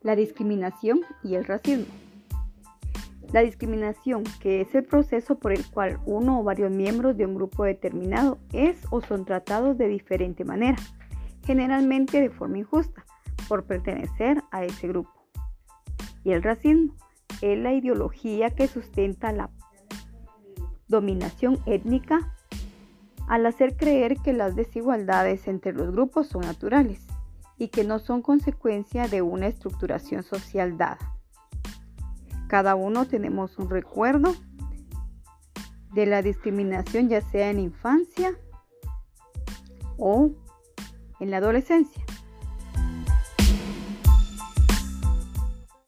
La discriminación y el racismo. La discriminación, que es el proceso por el cual uno o varios miembros de un grupo determinado es o son tratados de diferente manera, generalmente de forma injusta, por pertenecer a ese grupo. Y el racismo es la ideología que sustenta la dominación étnica al hacer creer que las desigualdades entre los grupos son naturales y que no son consecuencia de una estructuración social dada. Cada uno tenemos un recuerdo de la discriminación ya sea en infancia o en la adolescencia.